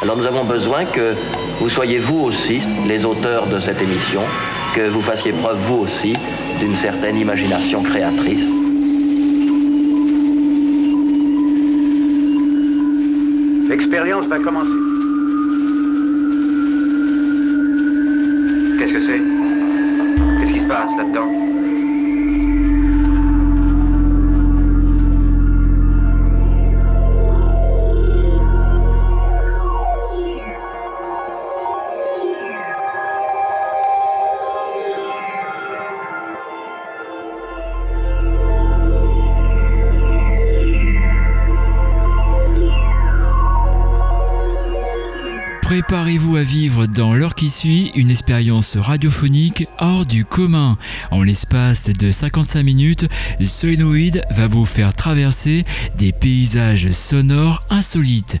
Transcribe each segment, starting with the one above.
Alors nous avons besoin que vous soyez vous aussi les auteurs de cette émission, que vous fassiez preuve vous aussi d'une certaine imagination créatrice. L'expérience va commencer. Qu'est-ce que c'est? Qui suit une expérience radiophonique hors du commun. En l'espace de 55 minutes, Solenoid va vous faire traverser des paysages sonores insolites.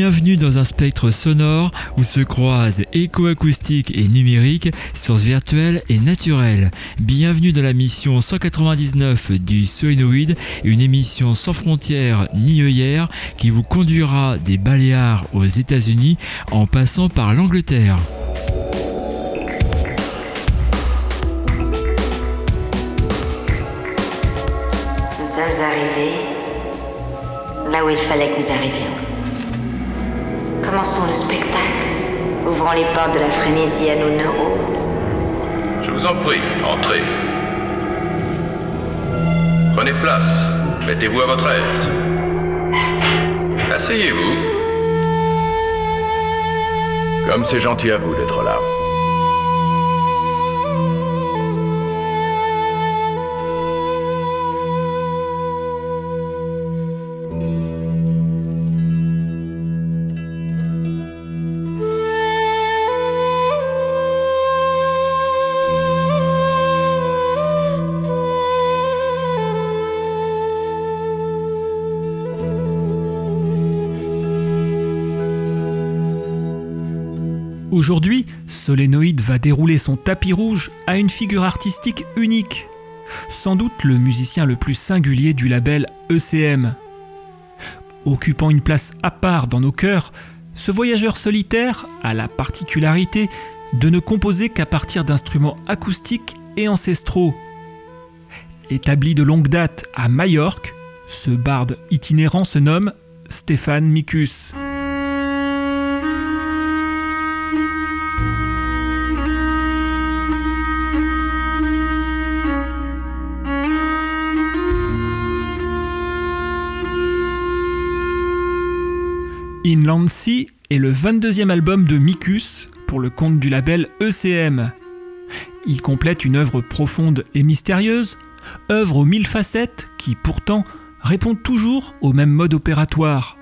Bienvenue dans un spectre sonore où se croisent éco-acoustique et numérique, sources virtuelles et naturelles. Bienvenue dans la mission 199 du Solenoid, une émission sans frontières ni œillères qui vous conduira des Baléares aux États-Unis en passant par l'Angleterre. Nous sommes arrivés là où il fallait que nous arrivions. Commençons le spectacle. Ouvrons les portes de la frénésie à nos neurones. Je vous en prie, entrez. Prenez place. Mettez-vous à votre aise. Asseyez-vous. Comme c'est gentil à vous d'être là. Aujourd'hui, Solénoïde va dérouler son tapis rouge à une figure artistique unique. Sans doute le musicien le plus singulier du label ECM. Occupant une place à part dans nos cœurs, ce voyageur solitaire a la particularité de ne composer qu'à partir d'instruments acoustiques et ancestraux. Établi de longue date à Majorque, ce barde itinérant se nomme Stéphane Mikus. Inland Sea est le 22e album de Mikus pour le compte du label ECM. Il complète une œuvre profonde et mystérieuse, œuvre aux mille facettes qui pourtant répond toujours au même mode opératoire.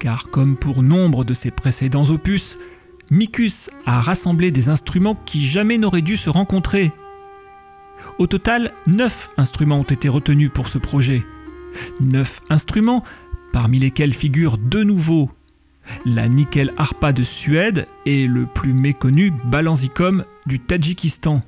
Car comme pour nombre de ses précédents opus, Mikus a rassemblé des instruments qui jamais n'auraient dû se rencontrer. Au total, 9 instruments ont été retenus pour ce projet. 9 instruments parmi lesquels figurent deux nouveaux, la nickel harpa de Suède et le plus méconnu balanzicum du Tadjikistan.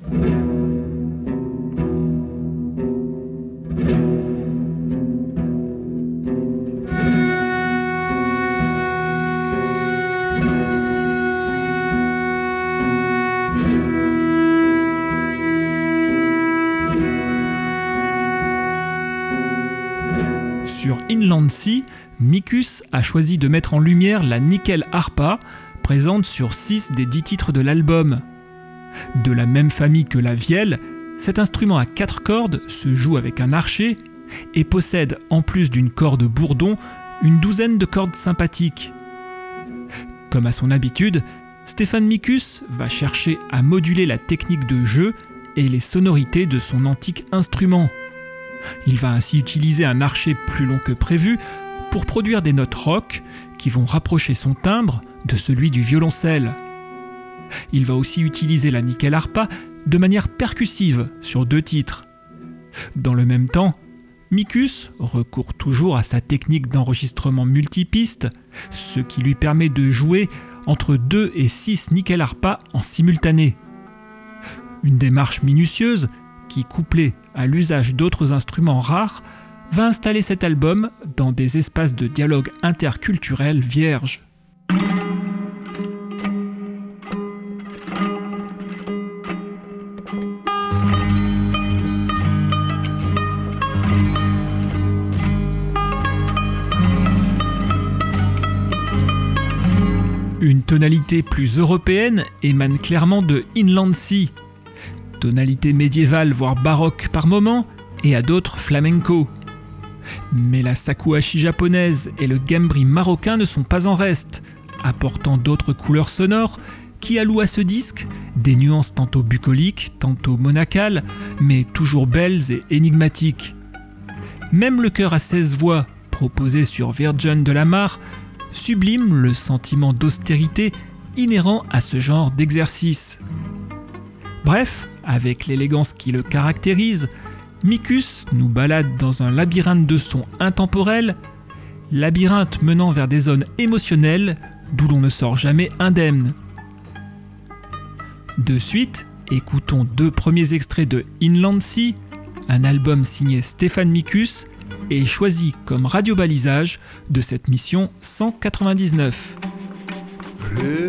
Sur Inland Sea, Mikus a choisi de mettre en lumière la nickel harpa, présente sur 6 des 10 titres de l'album. De la même famille que la vielle, cet instrument à 4 cordes se joue avec un archet et possède, en plus d'une corde bourdon, une douzaine de cordes sympathiques. Comme à son habitude, Stéphane Mikus va chercher à moduler la technique de jeu et les sonorités de son antique instrument. Il va ainsi utiliser un archet plus long que prévu pour produire des notes rock qui vont rapprocher son timbre de celui du violoncelle. Il va aussi utiliser la nickel harpa de manière percussive sur deux titres. Dans le même temps, Mikus recourt toujours à sa technique d'enregistrement multipiste, ce qui lui permet de jouer entre 2 et 6 nickel harpa en simultané. Une démarche minutieuse qui, couplée à l'usage d'autres instruments rares, va installer cet album dans des espaces de dialogue interculturel vierges. Une tonalité plus européenne émane clairement de Inland Sea, tonalité médiévale voire baroque par moments et à d'autres flamenco. Mais la sakuhachi japonaise et le gambri marocain ne sont pas en reste, apportant d'autres couleurs sonores qui allouent à ce disque des nuances tantôt bucoliques, tantôt monacales, mais toujours belles et énigmatiques. Même le chœur à 16 voix, proposé sur Virgin de la Mare, sublime le sentiment d'austérité inhérent à ce genre d'exercice. Bref, avec l'élégance qui le caractérise, Mikus nous balade dans un labyrinthe de sons intemporels, labyrinthe menant vers des zones émotionnelles d'où l'on ne sort jamais indemne. De suite, écoutons deux premiers extraits de Inland Sea, un album signé Stéphane Mikus et choisi comme radiobalisage de cette mission 199. écoutez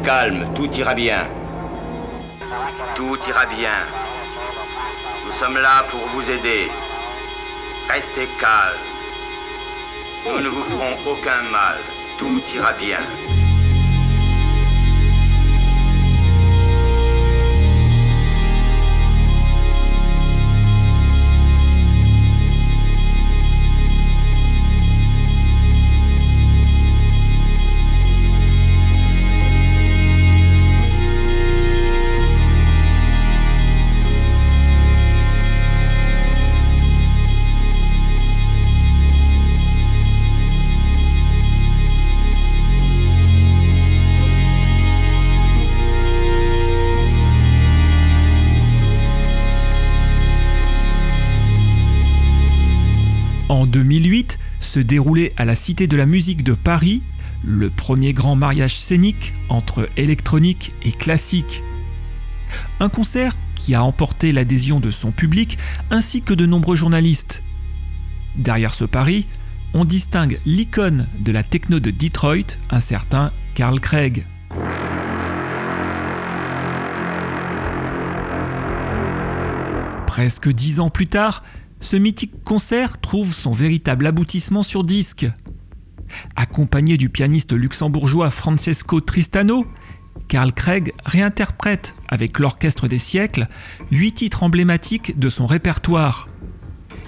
Calme, tout ira bien. Tout ira bien. Nous sommes là pour vous aider. Restez calme. Nous ne vous ferons aucun mal. Tout ira bien. Se déroulait à la Cité de la musique de Paris le premier grand mariage scénique entre électronique et classique. Un concert qui a emporté l'adhésion de son public ainsi que de nombreux journalistes. Derrière ce pari, on distingue l'icône de la techno de Detroit, un certain Carl Craig. Presque dix ans plus tard, ce mythique concert trouve son véritable aboutissement sur disque. Accompagné du pianiste luxembourgeois Francesco Tristano, Carl Craig réinterprète avec l'Orchestre des siècles huit titres emblématiques de son répertoire.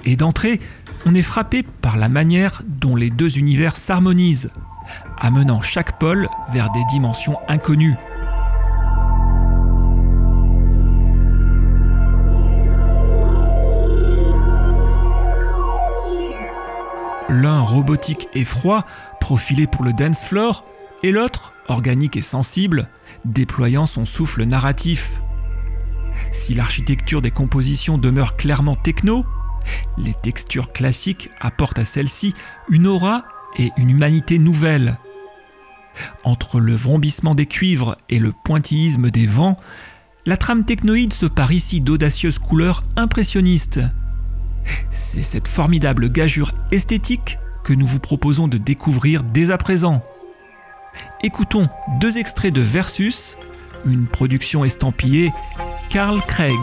Et d'entrée, on est frappé par la manière dont les deux univers s'harmonisent, amenant chaque pôle vers des dimensions inconnues. Robotique et froid, profilé pour le dance floor, et l'autre organique et sensible, déployant son souffle narratif. Si l'architecture des compositions demeure clairement techno, les textures classiques apportent à celle-ci une aura et une humanité nouvelle. Entre le vrombissement des cuivres et le pointillisme des vents, la trame technoïde se pare ici d'audacieuses couleurs impressionnistes. C'est cette formidable gageure esthétique que nous vous proposons de découvrir dès à présent. Écoutons deux extraits de Versus, une production estampillée Carl Craig.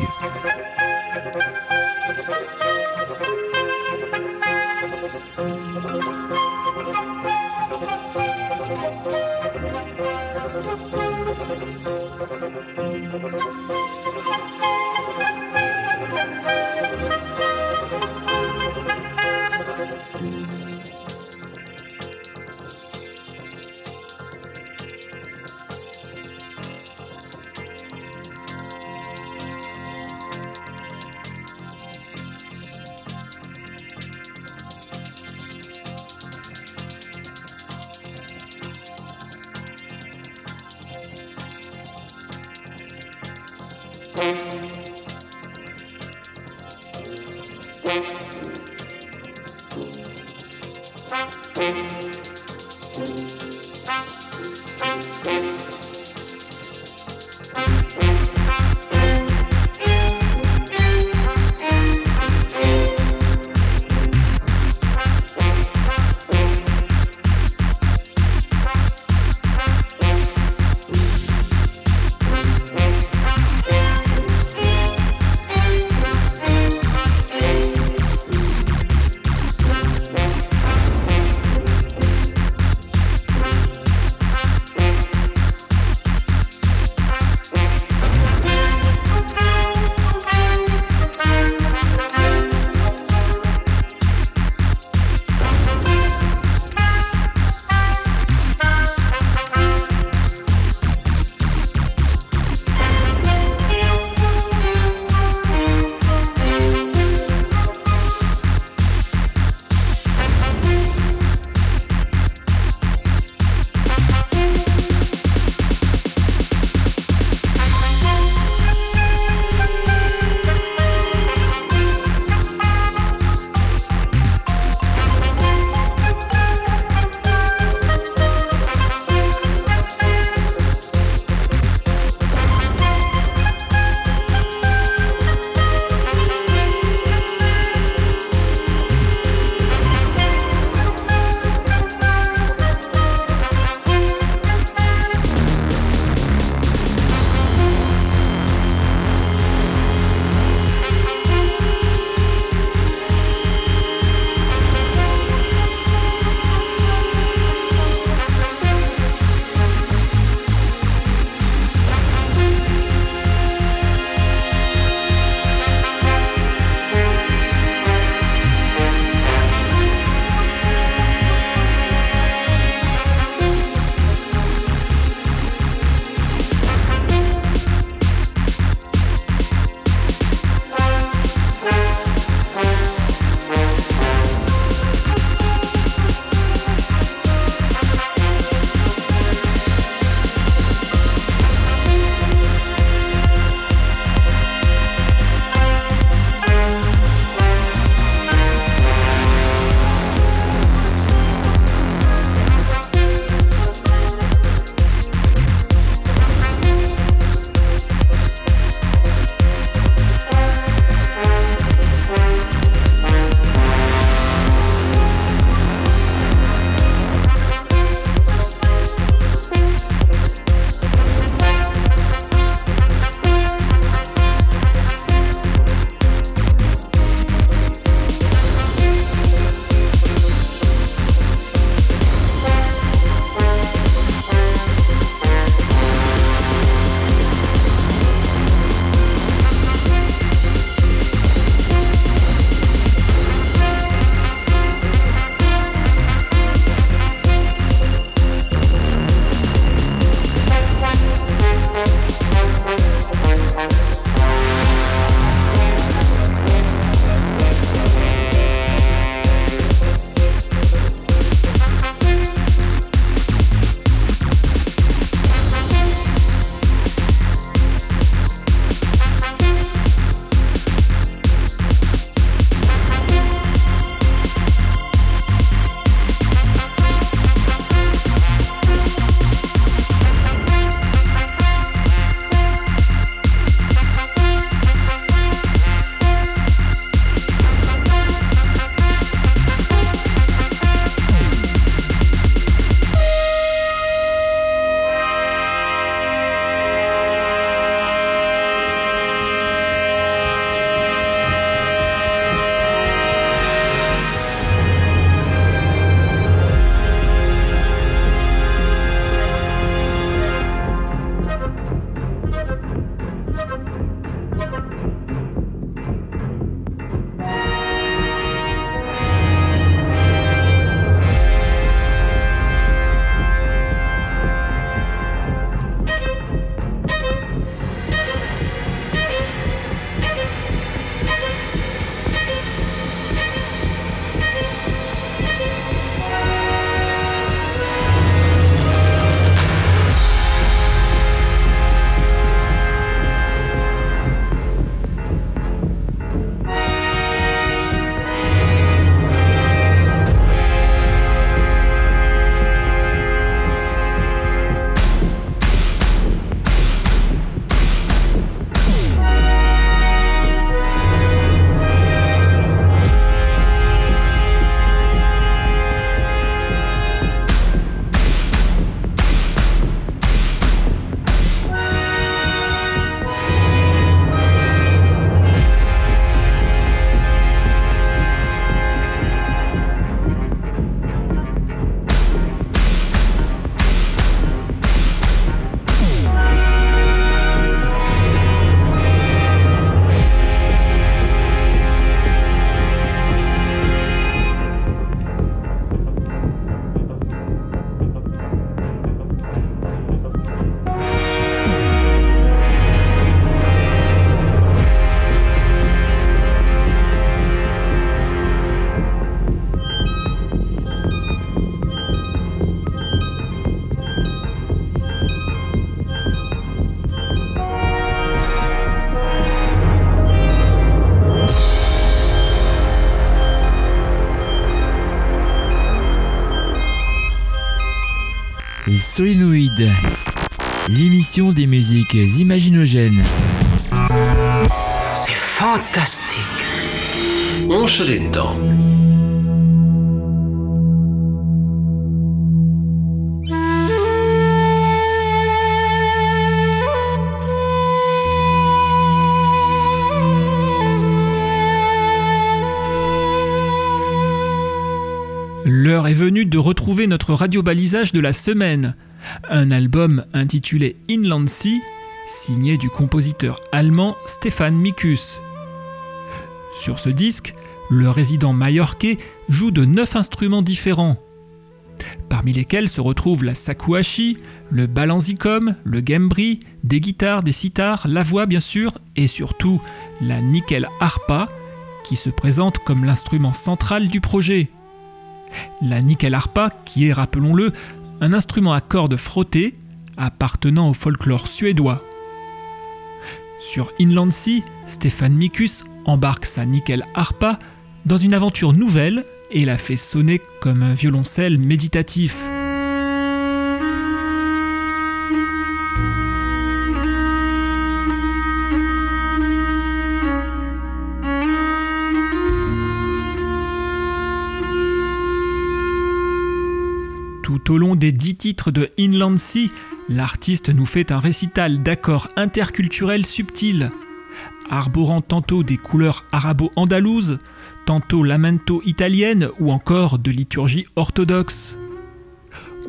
Solenoid, l'émission des musiques imaginogènes. C'est fantastique. On se détend. L'heure est venue de retrouver notre radio-balisage de la semaine. Un album intitulé Inland Sea, signé du compositeur allemand Stefan Mikus. Sur ce disque, le résident majorquais joue de neuf instruments différents, parmi lesquels se retrouvent la sakuhachi, le balanzicom, le gembri, des guitares, des sitars, la voix bien sûr, et surtout la nickel harpa, qui se présente comme l'instrument central du projet. La nickel harpa, qui est, rappelons-le, un instrument à cordes frottées appartenant au folklore suédois. Sur Inland Sea, Stéphane Mikus embarque sa nickel harpa dans une aventure nouvelle et la fait sonner comme un violoncelle méditatif. Tout au long des dix titres de Inland Sea, l'artiste nous fait un récital d'accords interculturels subtils, arborant tantôt des couleurs arabo-andalouses, tantôt lamento italienne ou encore de liturgie orthodoxe.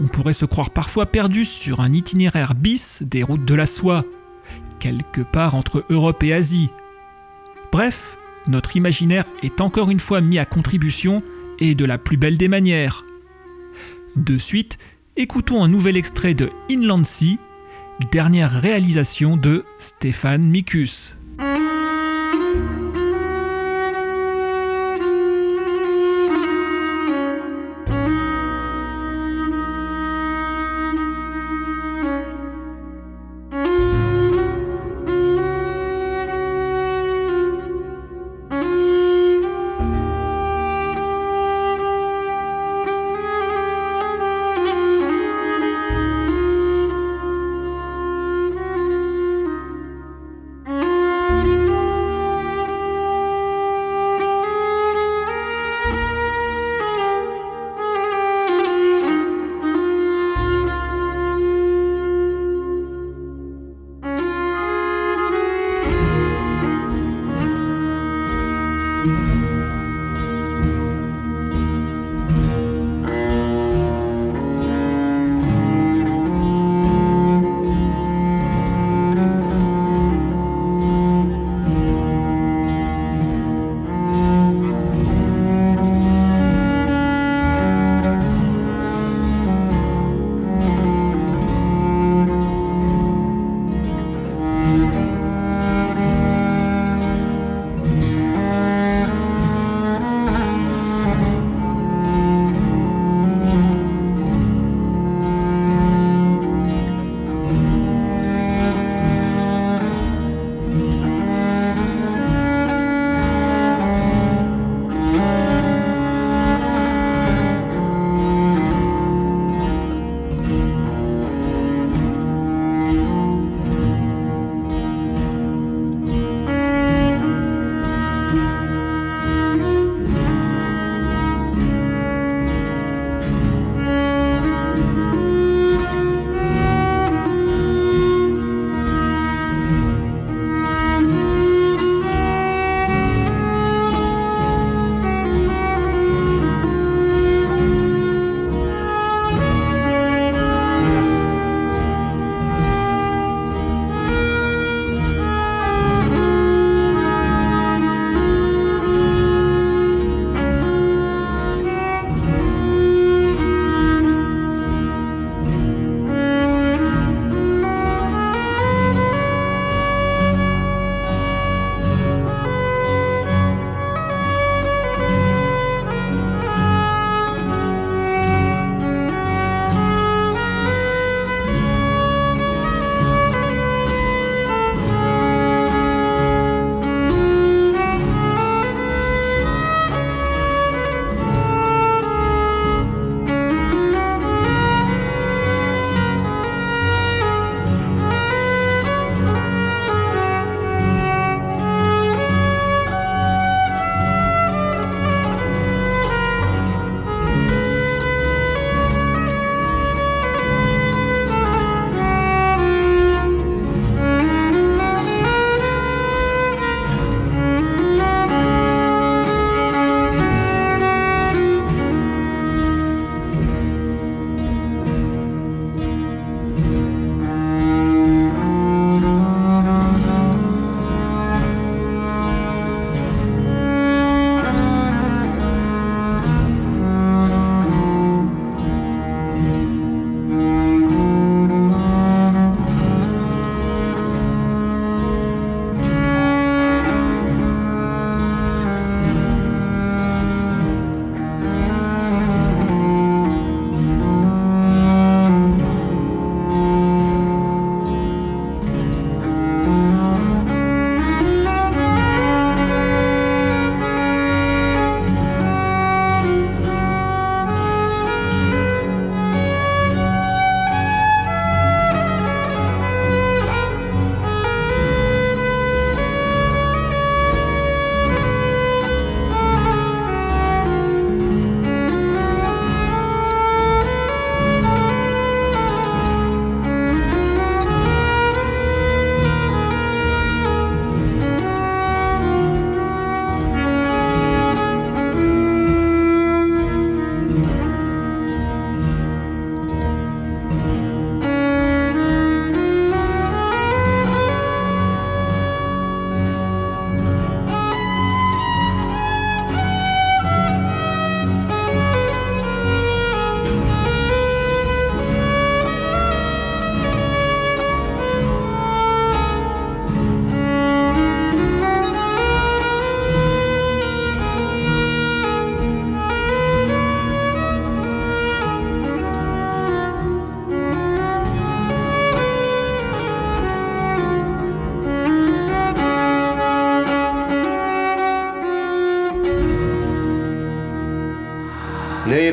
On pourrait se croire parfois perdu sur un itinéraire bis des routes de la soie, quelque part entre Europe et Asie. Bref, notre imaginaire est encore une fois mis à contribution et de la plus belle des manières. De suite, écoutons un nouvel extrait de Inland Sea, dernière réalisation de Stéphane Mikus.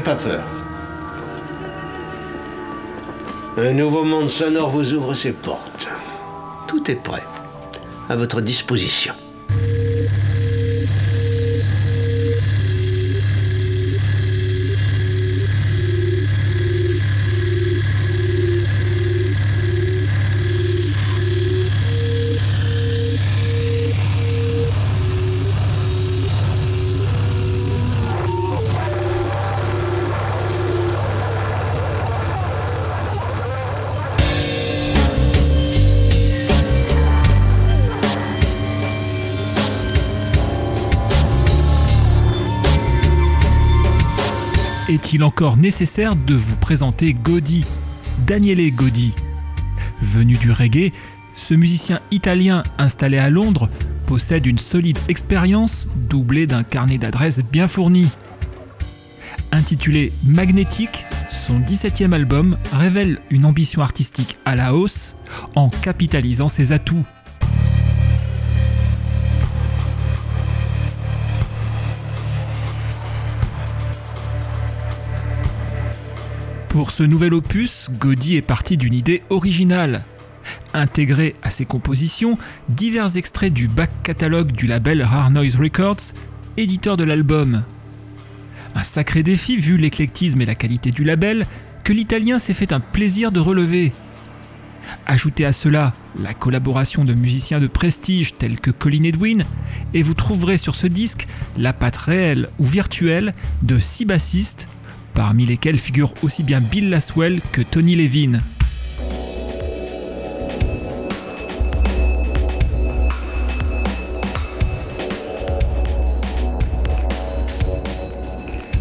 Pas peur. Un nouveau monde sonore vous ouvre ses portes. Tout est prêt. À votre disposition. Est-il encore nécessaire de vous présenter Godi, Daniele Godi? Venu du reggae, ce musicien italien installé à Londres possède une solide expérience doublée d'un carnet d'adresses bien fourni. Intitulé Magnétique, son 17e album révèle une ambition artistique à la hausse en capitalisant ses atouts. Pour ce nouvel opus, Godi est parti d'une idée originale. Intégrer à ses compositions divers extraits du back catalogue du label Rare Noise Records, éditeur de l'album. Un sacré défi vu l'éclectisme et la qualité du label que l'italien s'est fait un plaisir de relever. Ajoutez à cela la collaboration de musiciens de prestige tels que Colin Edwin, et vous trouverez sur ce disque la patte réelle ou virtuelle de six bassistes parmi lesquels figurent aussi bien Bill Laswell que Tony Levin.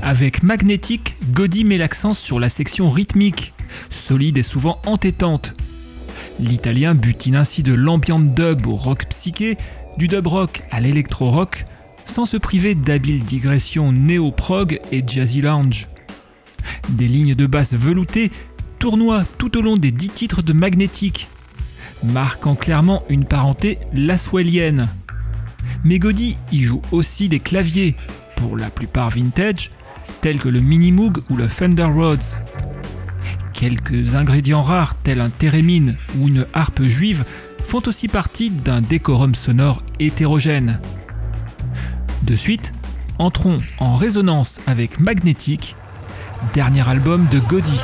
Avec Magnetic, Godi met l'accent sur la section rythmique, solide et souvent entêtante. L'italien butine ainsi de l'ambient dub au rock psyché, du dub rock à l'électro-rock, sans se priver d'habiles digressions néo-prog et jazzy lounge. Des lignes de basse veloutées tournoient tout au long des dix titres de Magnétique, marquant clairement une parenté laswellienne. Mais Godi y joue aussi des claviers, pour la plupart vintage, tels que le Mini Moog ou le Fender Rhodes. Quelques ingrédients rares tels un thérémine ou une harpe juive font aussi partie d'un décorum sonore hétérogène. De suite, entrons en résonance avec Magnétique dernier album de Godi.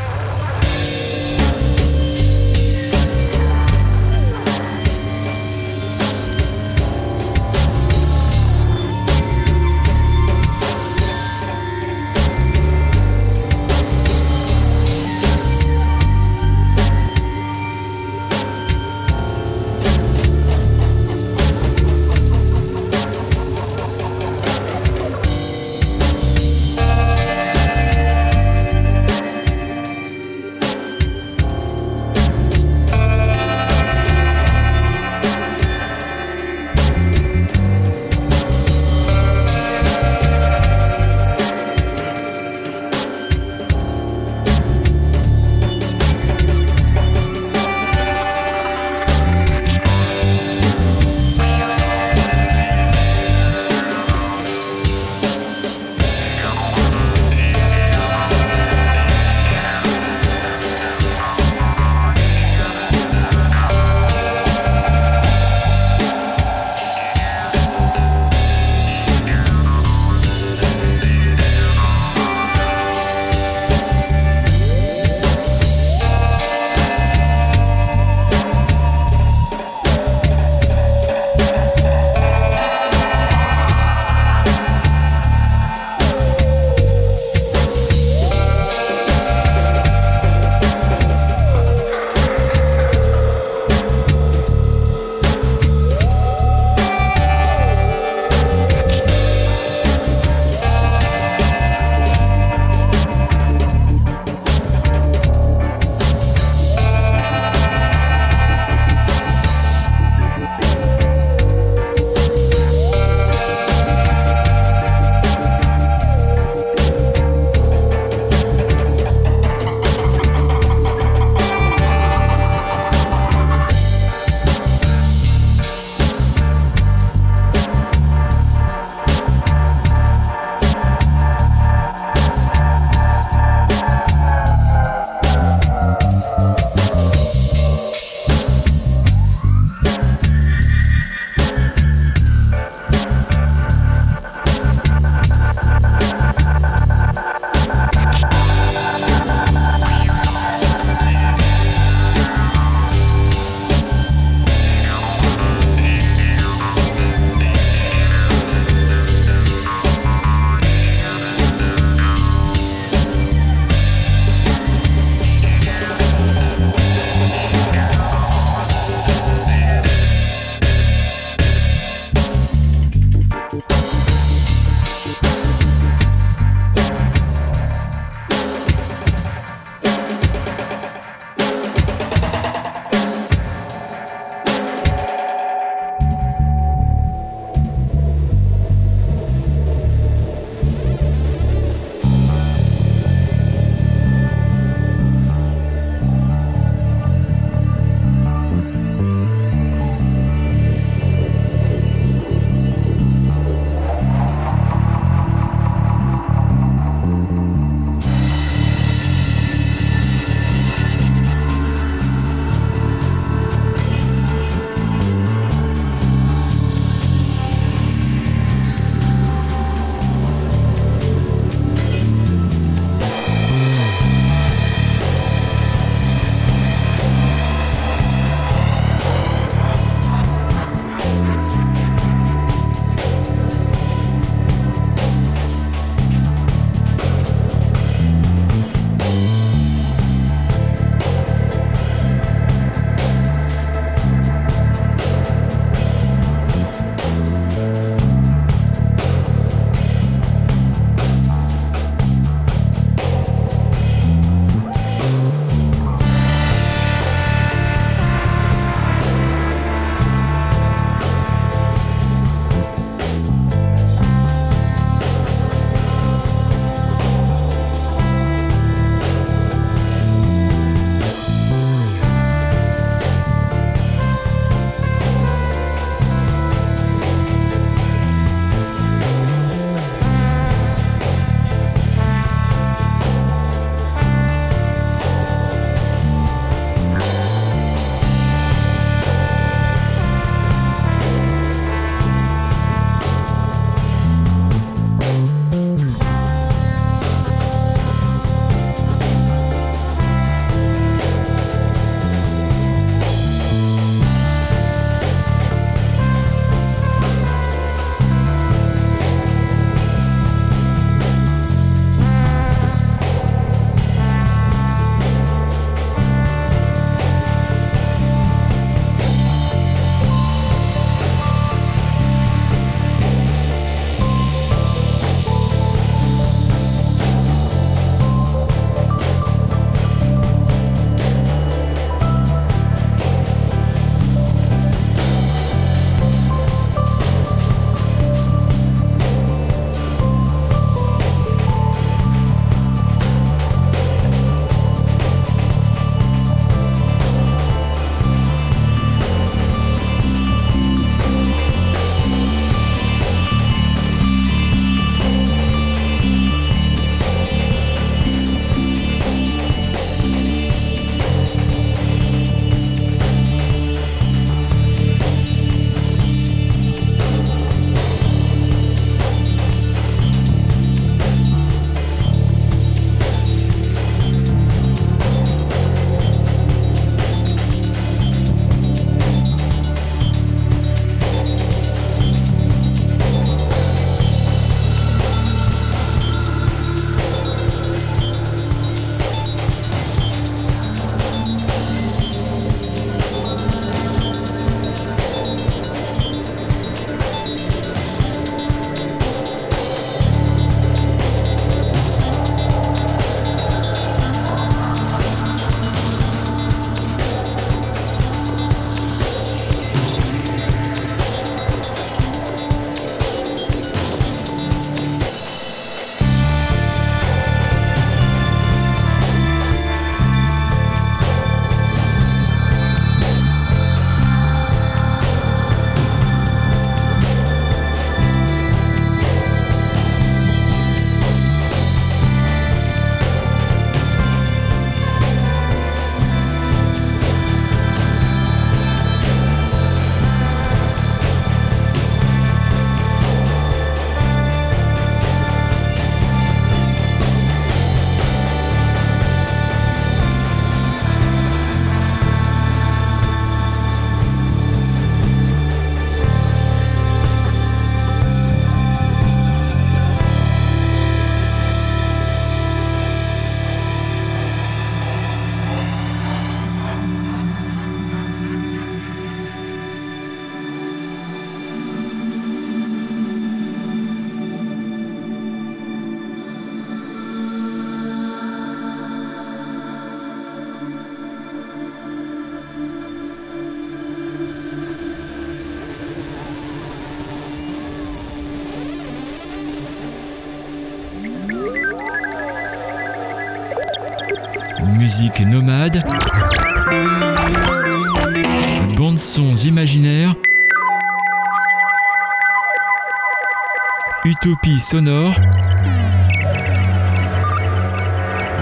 Sonore.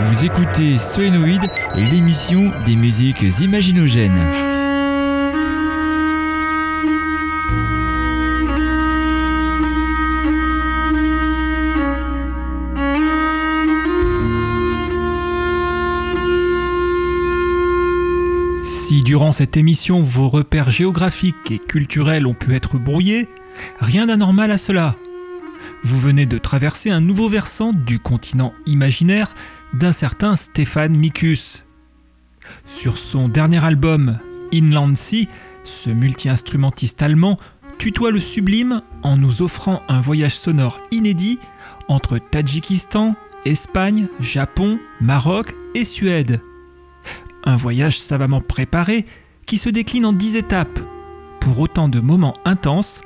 Vous écoutez Solenoid et l'émission des musiques imaginogènes. Si durant cette émission vos repères géographiques et culturels ont pu être brouillés, rien d'anormal à cela. Vous venez de traverser un nouveau versant du continent imaginaire d'un certain Stéphane Mikus. Sur son dernier album, Inland Sea, ce multi-instrumentiste allemand tutoie le sublime en nous offrant un voyage sonore inédit entre Tadjikistan, Espagne, Japon, Maroc et Suède. Un voyage savamment préparé qui se décline en dix étapes, pour autant de moments intenses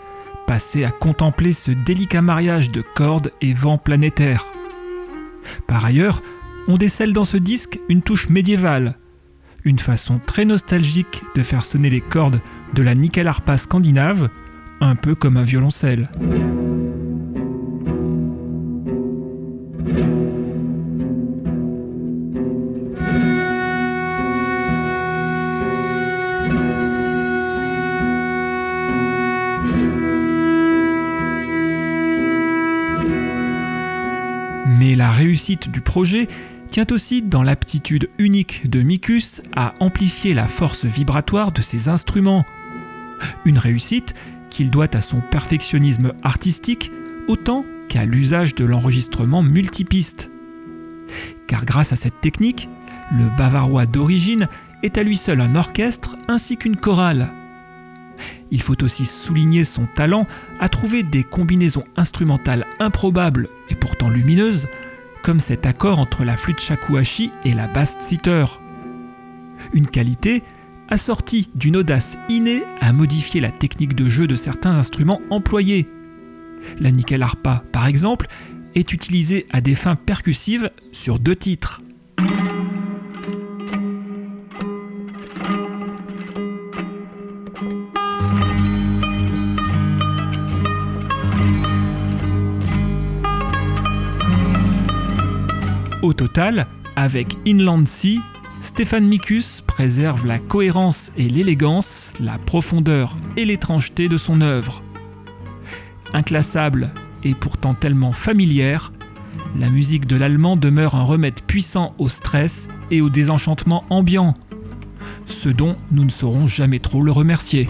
passés à contempler ce délicat mariage de cordes et vents planétaires. Par ailleurs, on décèle dans ce disque une touche médiévale, une façon très nostalgique de faire sonner les cordes de la nickel harpa scandinave, un peu comme un violoncelle. Réussite du projet tient aussi dans l'aptitude unique de Mikus à amplifier la force vibratoire de ses instruments. Une réussite qu'il doit à son perfectionnisme artistique autant qu'à l'usage de l'enregistrement multipiste. Car grâce à cette technique, le bavarois d'origine est à lui seul un orchestre ainsi qu'une chorale. Il faut aussi souligner son talent à trouver des combinaisons instrumentales improbables et pourtant lumineuses, comme cet accord entre la flûte shakuhachi et la basse sitter. Une qualité assortie d'une audace innée à modifier la technique de jeu de certains instruments employés. La nickel harpa, par exemple, est utilisée à des fins percussives sur deux titres. Au total, avec Inland Sea, Stéphane Mikus préserve la cohérence et l'élégance, la profondeur et l'étrangeté de son œuvre. Inclassable et pourtant tellement familière, la musique de l'allemand demeure un remède puissant au stress et au désenchantement ambiant, ce dont nous ne saurons jamais trop le remercier.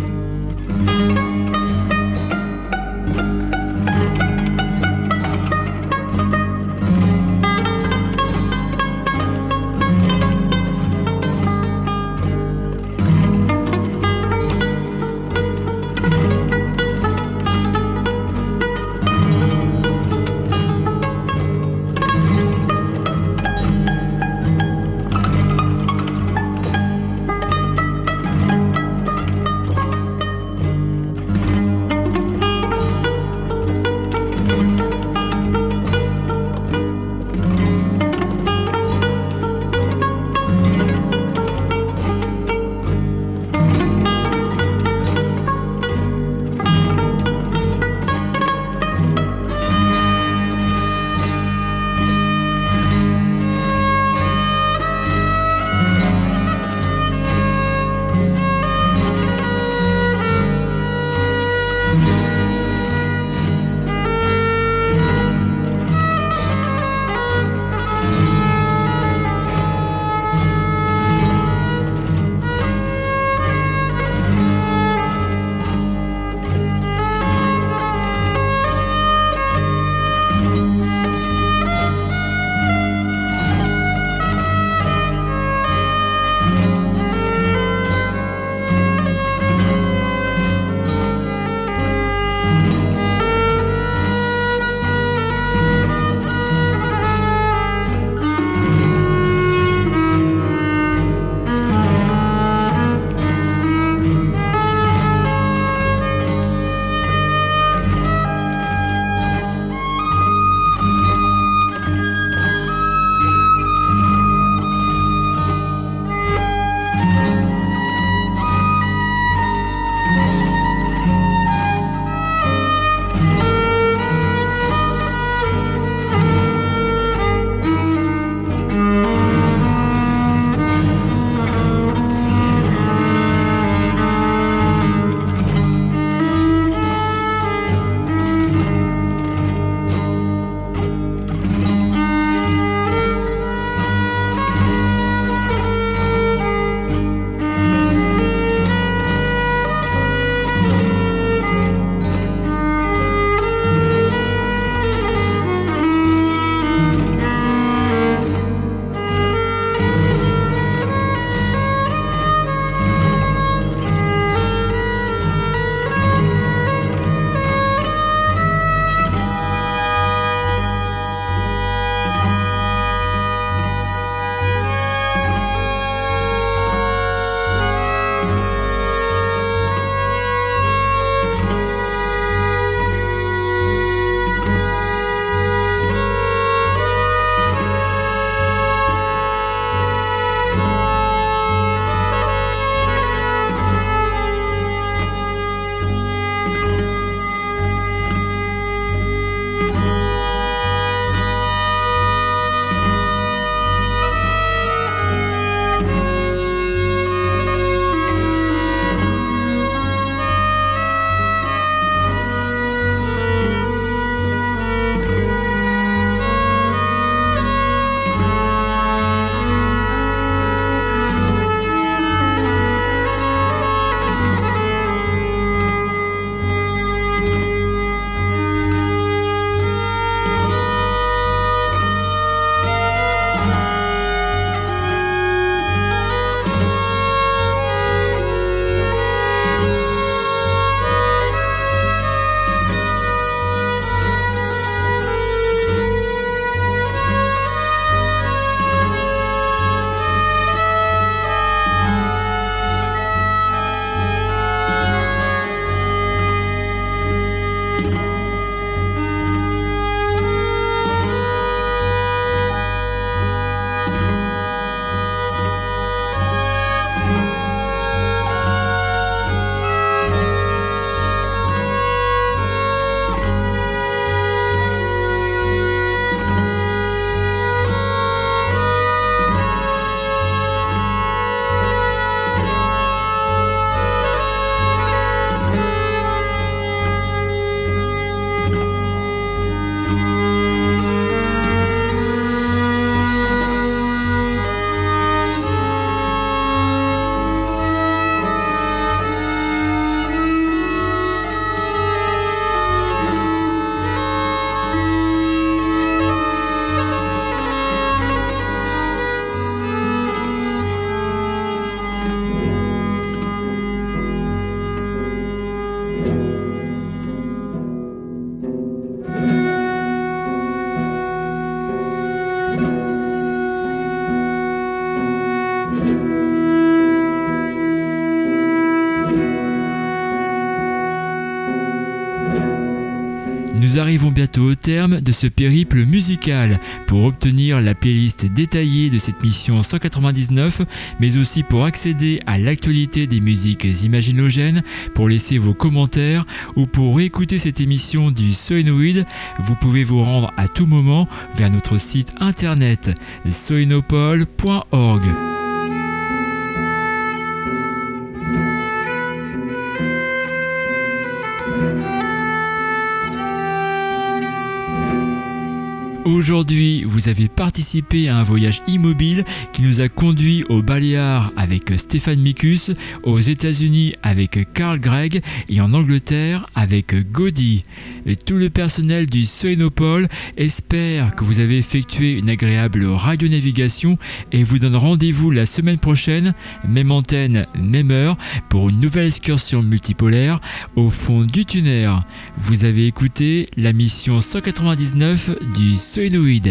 De ce périple musical. Pour obtenir la playlist détaillée de cette mission 199, mais aussi pour accéder à l'actualité des musiques imaginogènes, pour laisser vos commentaires ou pour écouter cette émission du Soinoid, vous pouvez vous rendre à tout moment vers notre site internet soinopole.org. Aujourd'hui, vous avez participé à un voyage immobile qui nous a conduit aux Baléares avec Stéphane Mikus, aux États-Unis avec Carl Gregg et en Angleterre avec Gaudi. tout le personnel du Soinopole espère que vous avez effectué une agréable radionavigation et vous donne rendez-vous la semaine prochaine, même antenne, même heure, pour une nouvelle excursion multipolaire au fond du tunnel. Vous avez écouté la mission 199 du Söyleweed.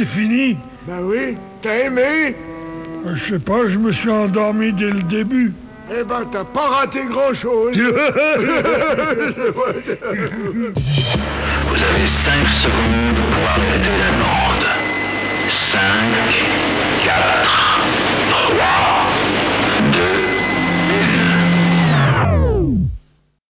C'est fini Bah oui, t'as aimé Euh, Je sais pas, je me suis endormi dès le début. Eh ben, t'as pas raté grand-chose Vous avez 5 secondes pour arrêter la bande. 5,